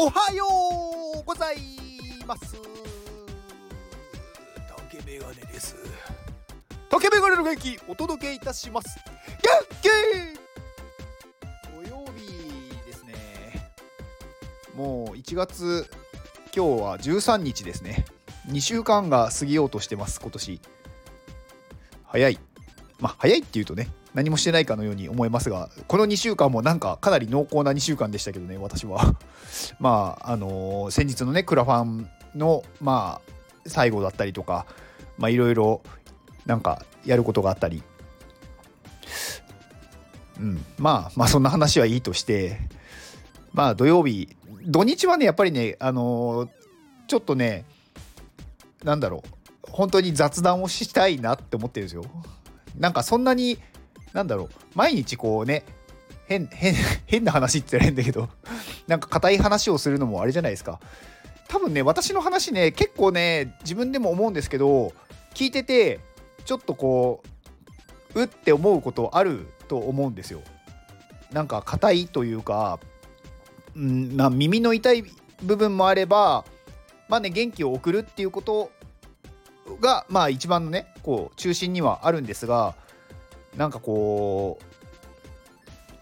おはようございます。竹メガネです。竹メガネの元気お届けいたします。元気土曜日ですね。もう1月今日は13日ですね。2週間が過ぎようとしてます今年。早い。まあ早いっていうとね何もしてないかのように思いますがこの2週間もなんかかなり濃厚な2週間でしたけどね私は。まああのー、先日のねクラファンのまあ最後だったりとかまあいろいろなんかやることがあったり。うんまあまあそんな話はいいとしてまあ土曜日土日はねやっぱりねあのー、ちょっとねなんだろう本当に雑談をしたいなって思ってるんですよ。なんかそんなになんだろう。毎日こうね変変 変な話って言ったら変だけどなんか硬い話をするのもあれじゃないですか。多分ね私の話ね結構ね自分でも思うんですけど聞いててちょっとこううって思うことあると思うんですよ。なんか硬いというか、んな耳の痛い部分もあればまあね元気を送るっていうことがまあ一番のねこう中心にはあるんですがなんかこ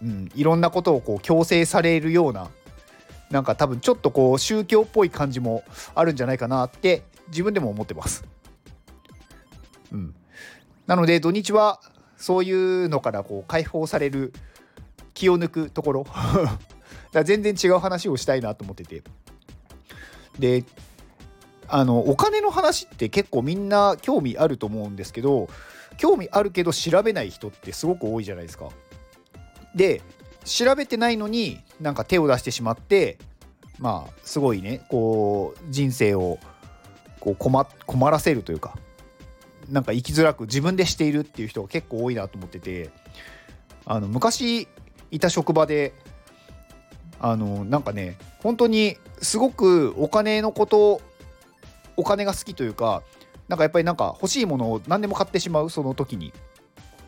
う、うん、いろんなことをこう強制されるようななんか多分ちょっとこう宗教っぽい感じもあるんじゃないかなって自分でも思ってます。うん、なので土日はそういうのからこう解放される気を抜くところ。だ全然違う話をしたいなと思ってて。であのお金の話って結構みんな興味あると思うんですけど興味あるけど調べない人ってすごく多いじゃないですか。で調べてないのになんか手を出してしまってまあすごいねこう人生をこう困困らせるというかなんか生きづらく自分でしているっていう人が結構多いなと思っててあの昔いた職場であのなんかね本当にすごくお金のことお金が好きというかなんかやっぱりなんか欲しいものを何でも買ってしまうその時に。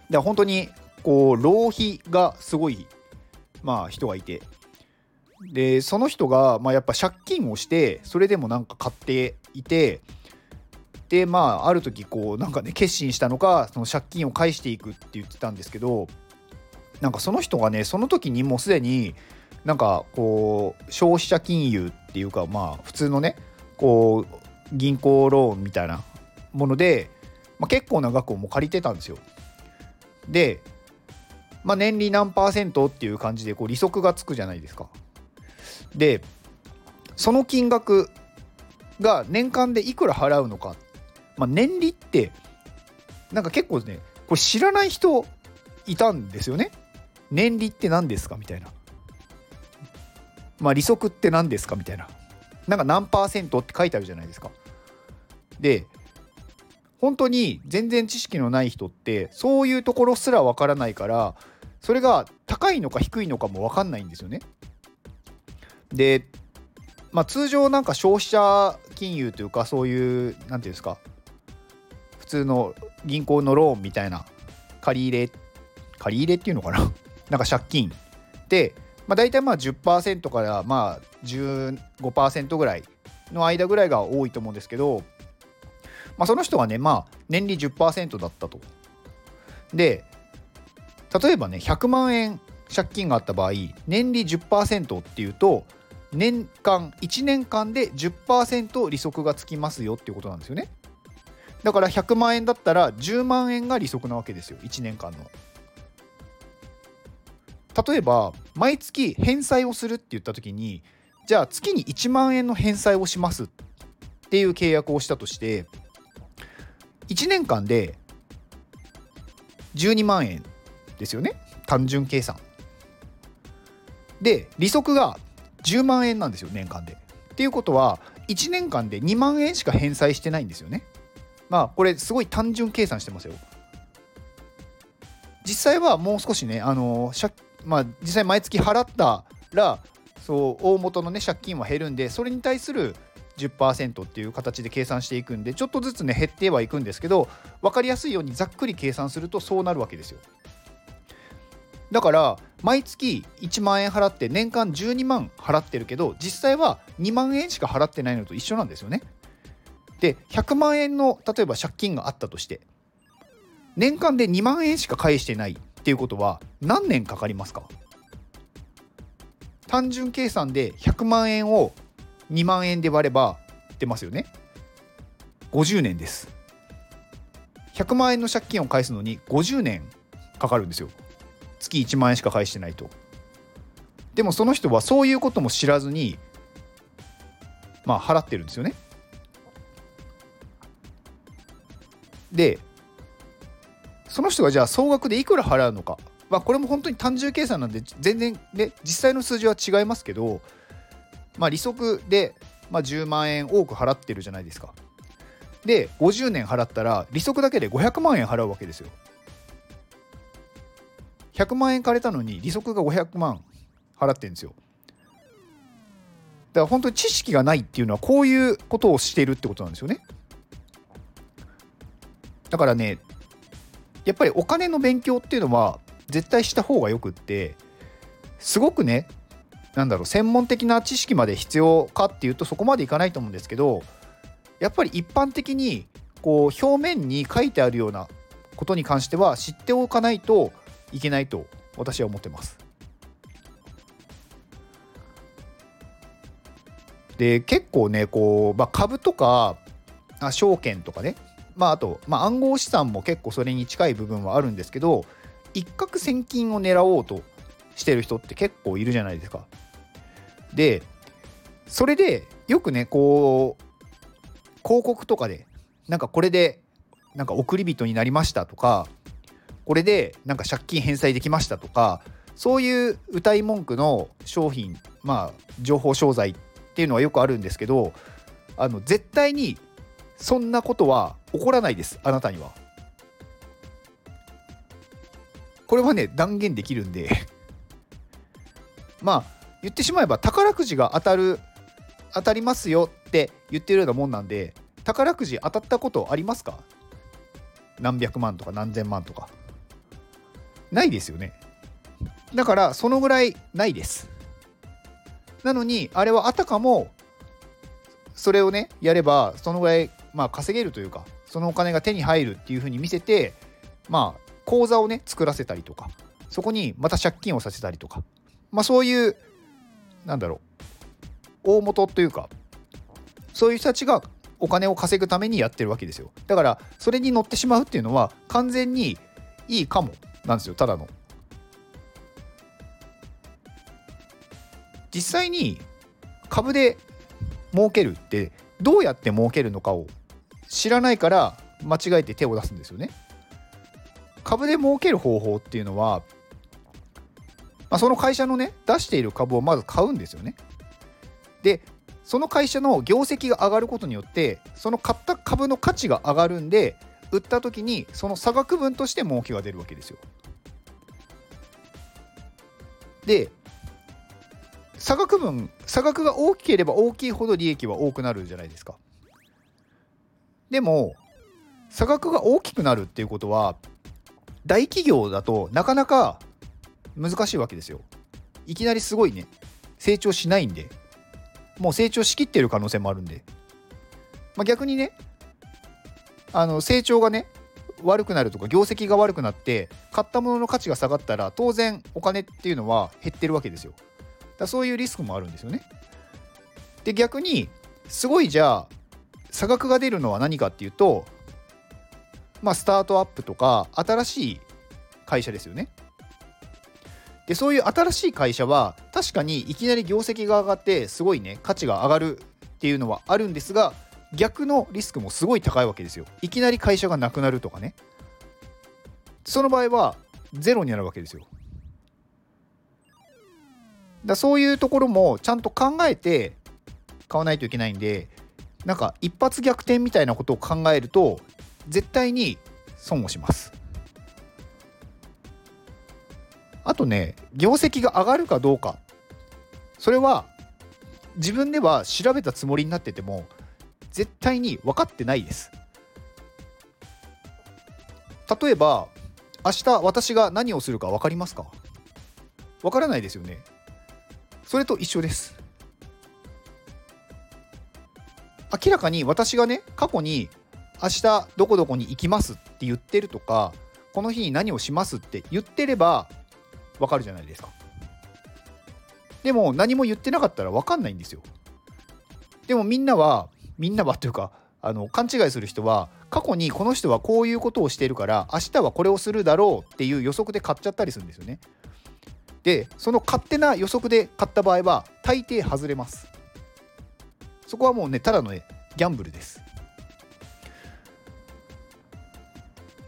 で本当にこう浪費がすごいまあ人がいて。でその人がまあやっぱ借金をしてそれでもなんか買っていて。でまあある時こうなんかね決心したのかその借金を返していくって言ってたんですけど。なんかその人がねその時にもうすでになんかこう消費者金融っていうかまあ普通のねこう銀行ローンみたいなもので、まあ、結構な額をもう借りてたんですよ。で、まあ、年利何パーセントっていう感じでこう利息がつくじゃないですか。でその金額が年間でいくら払うのか、まあ、年利ってなんか結構ねこれ知らない人いたんですよね。年利って何ですか？みたいな。まあ利息って何ですか？みたいな。なんか何パーセントって書いてあるじゃないですか。で本当に全然知識のない人ってそういうところすらわからないからそれが高いのか低いのかも分かんないんですよね。でまあ通常なんか消費者金融というかそういう何て言うんですか普通の銀行のローンみたいな借り入れ借り入れっていうのかな？なんか借金で、まあ、大体まあ10%からまあ15%ぐらいの間ぐらいが多いと思うんですけどまあ、その人はね、まあ、年利10%だったと。で、例えばね、100万円借金があった場合、年利10%っていうと、年間、1年間で10%利息がつきますよっていうことなんですよね。だから100万円だったら10万円が利息なわけですよ、1年間の。例えば、毎月返済をするって言った時に、じゃあ月に1万円の返済をしますっていう契約をしたとして、1年間で12万円ですよね。単純計算。で利息が10万円なんですよ年間で。っていうことは1年間で2万円しか返済してないんですよね。まあこれすごい単純計算してますよ。実際はもう少しねあのまあ実際毎月払ったらそう大元のね借金は減るんでそれに対する10%っていう形で計算していくんでちょっとずつね減ってはいくんですけど分かりやすいようにざっくり計算するとそうなるわけですよだから毎月1万円払って年間12万払ってるけど実際は2万円しか払ってないのと一緒なんですよね。で100万円の例えば借金があったとして年間で2万円しか返してないっていうことは何年かかりますか？単純計算で100万円を2万円で割れば出ますよね。50年です。100万円の借金を返すのに50年かかるんですよ。月1万円しか返してないと。でもその人はそういうことも知らずにまあ払ってるんですよね。でその人がじゃあ総額でいくら払うのか。まあこれも本当に単純計算なんで全然ね実際の数字は違いますけどまあ利息でまあ10万円多く払ってるじゃないですか。で50年払ったら利息だけで500万円払うわけですよ。100万円借りたのに利息が500万払ってるんですよ。だから本当に知識がないっていうのはこういうことをしているってことなんですよね。だからねやっぱりお金の勉強っていうのは絶対した方がよくってすごくねなんだろう専門的な知識まで必要かっていうとそこまでいかないと思うんですけどやっぱり一般的にこう表面に書いてあるようなことに関しては知っておかないといけないと私は思ってます。で結構ねこう、まあ、株とかあ証券とかねまああと、まあ、暗号資産も結構それに近い部分はあるんですけど一攫千金を狙おうとしてる人って結構いるじゃないですか。でそれでよくねこう広告とかでなんかこれでなんか送り人になりましたとかこれでなんか借金返済できましたとかそういう歌い文句の商品まあ情報商材っていうのはよくあるんですけどあの絶対にそんなことは起こらないですあなたには。これはね断言できるんで まあ言ってしまえば宝くじが当たる当たりますよって言ってるようなもんなんで宝くじ当たったことありますか？何百万とか何千万とか。ないですよね。だからそのぐらいないです。なのにあれはあたかもそれをねやればそのぐらいまあ稼げるというかそのお金が手に入るっていうふうに見せてまあ口座をね作らせたりとかそこにまた借金をさせたりとかまあそういうなんだろう。大元というかそういう人たちがお金を稼ぐためにやってるわけですよ。だからそれに乗ってしまうっていうのは完全にいいかもなんですよ。ただの。実際に株で儲けるってどうやって儲けるのかを知らないから間違えて手を出すんですよね。株で儲ける方法っていうのは、まあ、その会社のね出している株をまず買うんですよね。でその会社の業績が上がることによってその買った株の価値が上がるんで売った時にその差額分として儲けが出るわけですよ。で差額分差額が大きければ大きいほど利益は多くなるじゃないですか。でも差額が大きくなるっていうことは大企業だとなかなか難しいわけですよ。いきなりすごいね成長しないんでもう成長しきってる可能性もあるんで、まあ、逆にねあの成長がね悪くなるとか業績が悪くなって買ったものの価値が下がったら当然お金っていうのは減ってるわけですよ。だそういうリスクもあるんですよね。で逆にすごいじゃあ差額が出るのは何かっていうとまあ、スタートアップとか新しい会社ですよね。でそういう新しい会社は確かにいきなり業績が上がってすごいね価値が上がるっていうのはあるんですが逆のリスクもすごい高いわけですよ。いきなり会社がなくなるとかね。その場合はゼロになるわけですよ。だそういうところもちゃんと考えて買わないといけないんでなんか一発逆転みたいなことを考えると絶対に損をしますあとね業績が上がるかどうか。それは自分では調べたつもりになってても絶対に分かってないです。例えば明日私が何をするか分かりますか？わからないですよね。それと一緒です。明らかに私がね過去に明日どこどこに行きますって言ってるとかこの日に何をしますって言ってればわかるじゃないですか。でも何も言ってなかったらわかんないんですよ。でもみんなはみんなはというかあの勘違いする人は過去にこの人はこういうことをしているから明日はこれをするだろうっていう予測で買っちゃったりするんですよね。でその勝手な予測で買った場合は大抵外れます。そこはもうねただのギャンブルです。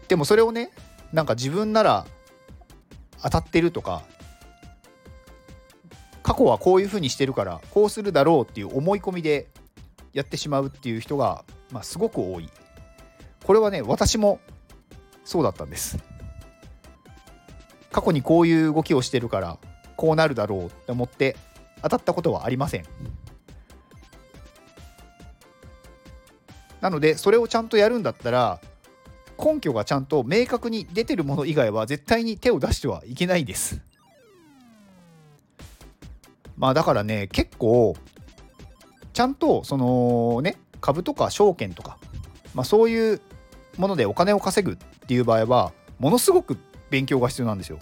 でもそれをねなんか自分なら当たってるとか過去はこういうふうにしてるからこうするだろうっていう思い込みでやってしまうっていう人が、まあ、すごく多い。これはね私もそうだったんです。過去にこういう動きをしてるからこうなるだろうって思って当たったことはありません。なのでそれをちゃんとやるんだったら根拠がちゃんと明確に出てるもの以外は絶対に手を出してはいけないですまあだからね結構ちゃんとそのね株とか証券とか、まあ、そういうものでお金を稼ぐっていう場合はものすごく勉強が必要なんですよ。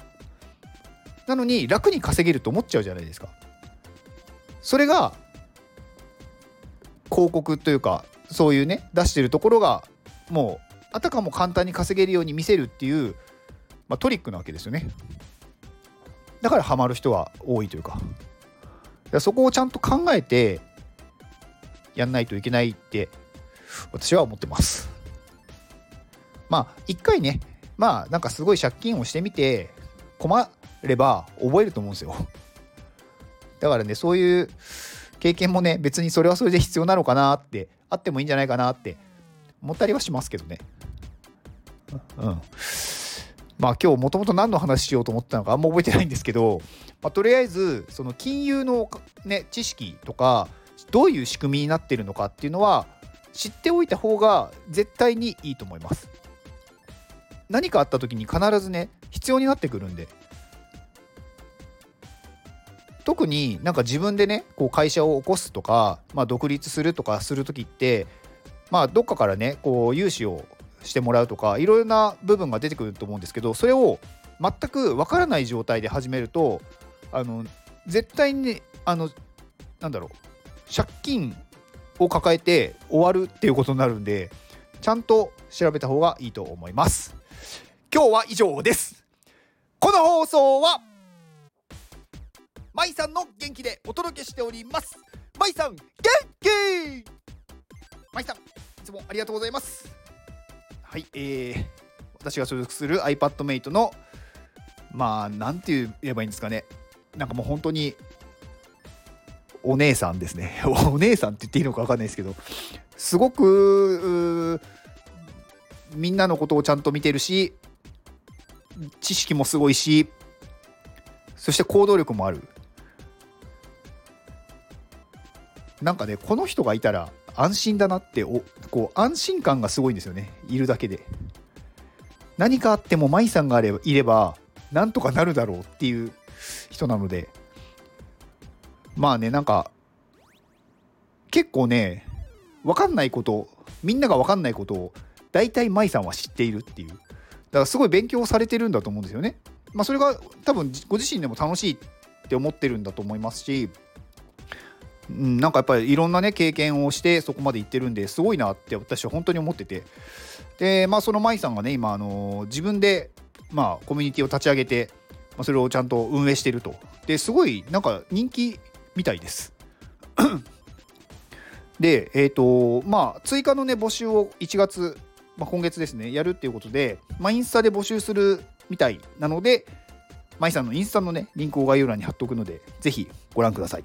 なのに楽に稼げると思っちゃうじゃないですか。それが広告というかそういうね出してるところがもうあたかも簡単に稼げるように見せるっていう、まあ、トリックなわけですよね。だからハマる人は多いというかそこをちゃんと考えてやんないといけないって私は思ってます。まあ一回ねまあなんかすごい借金をしてみて困れば覚えると思うんですよ。だからねそういう経験もね別にそれはそれで必要なのかなってあってもいいんじゃないかなって思ったりはしますけどね。うん。まあ今日もともと何の話しようと思ったのかあんま覚えてないんですけど、まあ、とりあえずその金融の、ね、知識とかどういう仕組みになってるのかっていうのは知っておいた方が絶対にいいと思います。何かあった時に必ずね必要になってくるんで特になんか自分でねこう会社を起こすとか、まあ、独立するとかする時ってまあどっかからねこう融資をしてもらうとかいろいろな部分が出てくると思うんですけどそれを全くわからない状態で始めるとあの絶対にあのなんだろう借金を抱えて終わるっていうことになるんでちゃんと調べた方がいいと思います。今日は以上です。この放送はまいさんの元気でお届けしております。まいさん元気！まいさんつもありがとうございます。はいえー、私が所属する iPadMate のまあなんて言えばいいんですかね。なんかもう本当にお姉さんですね。お姉さんって言っていいのか分かんないですけど。すごくみんなのことをちゃんと見てるし知識もすごいしそして行動力もある。なんかねこの人がいたら安心だなっておこう安心感がすごいんですよね。いるだけで。何かあっても舞さんがあればいればなんとかなるだろうっていう人なので。まあねなんか結構ね分かんないことみんなが分かんないことを大体舞さんは知っているっていう。だからすごい勉強されてるんだと思うんですよね。まあ、それが多分ご自身でも楽しいって思ってるんだと思いますし、うん、なんかやっぱりいろんなね経験をしてそこまで行ってるんですごいなって私は本当に思っててでまあその舞さんがね今あの自分でまあコミュニティを立ち上げて、まあ、それをちゃんと運営してるとですごいなんか人気みたいです。で、えっ、ー、と、まあ、追加のね、募集を1月、まあ、今月ですね、やるっていうことで、まあ、インスタで募集するみたいなので、マイさんのインスタのね、リンクを概要欄に貼っておくので、ぜひご覧ください。